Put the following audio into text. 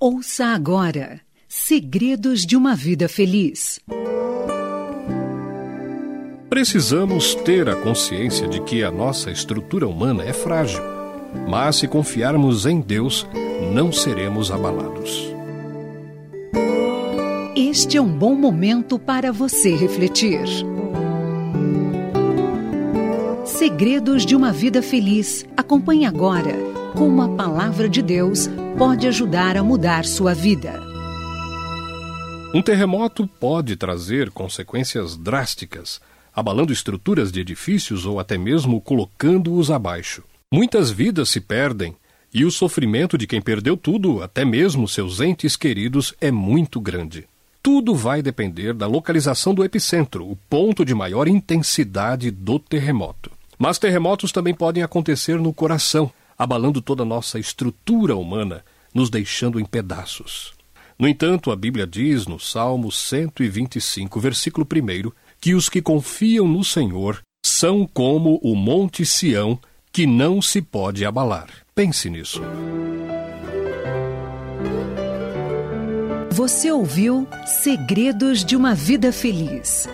Ouça agora Segredos de uma Vida Feliz. Precisamos ter a consciência de que a nossa estrutura humana é frágil, mas se confiarmos em Deus, não seremos abalados. Este é um bom momento para você refletir. Segredos de uma Vida Feliz. Acompanhe agora como a palavra de Deus pode ajudar a mudar sua vida. Um terremoto pode trazer consequências drásticas, abalando estruturas de edifícios ou até mesmo colocando-os abaixo. Muitas vidas se perdem e o sofrimento de quem perdeu tudo, até mesmo seus entes queridos, é muito grande. Tudo vai depender da localização do epicentro, o ponto de maior intensidade do terremoto. Mas terremotos também podem acontecer no coração, abalando toda a nossa estrutura humana, nos deixando em pedaços. No entanto, a Bíblia diz no Salmo 125, versículo 1, que os que confiam no Senhor são como o Monte Sião, que não se pode abalar. Pense nisso. Você ouviu Segredos de uma Vida Feliz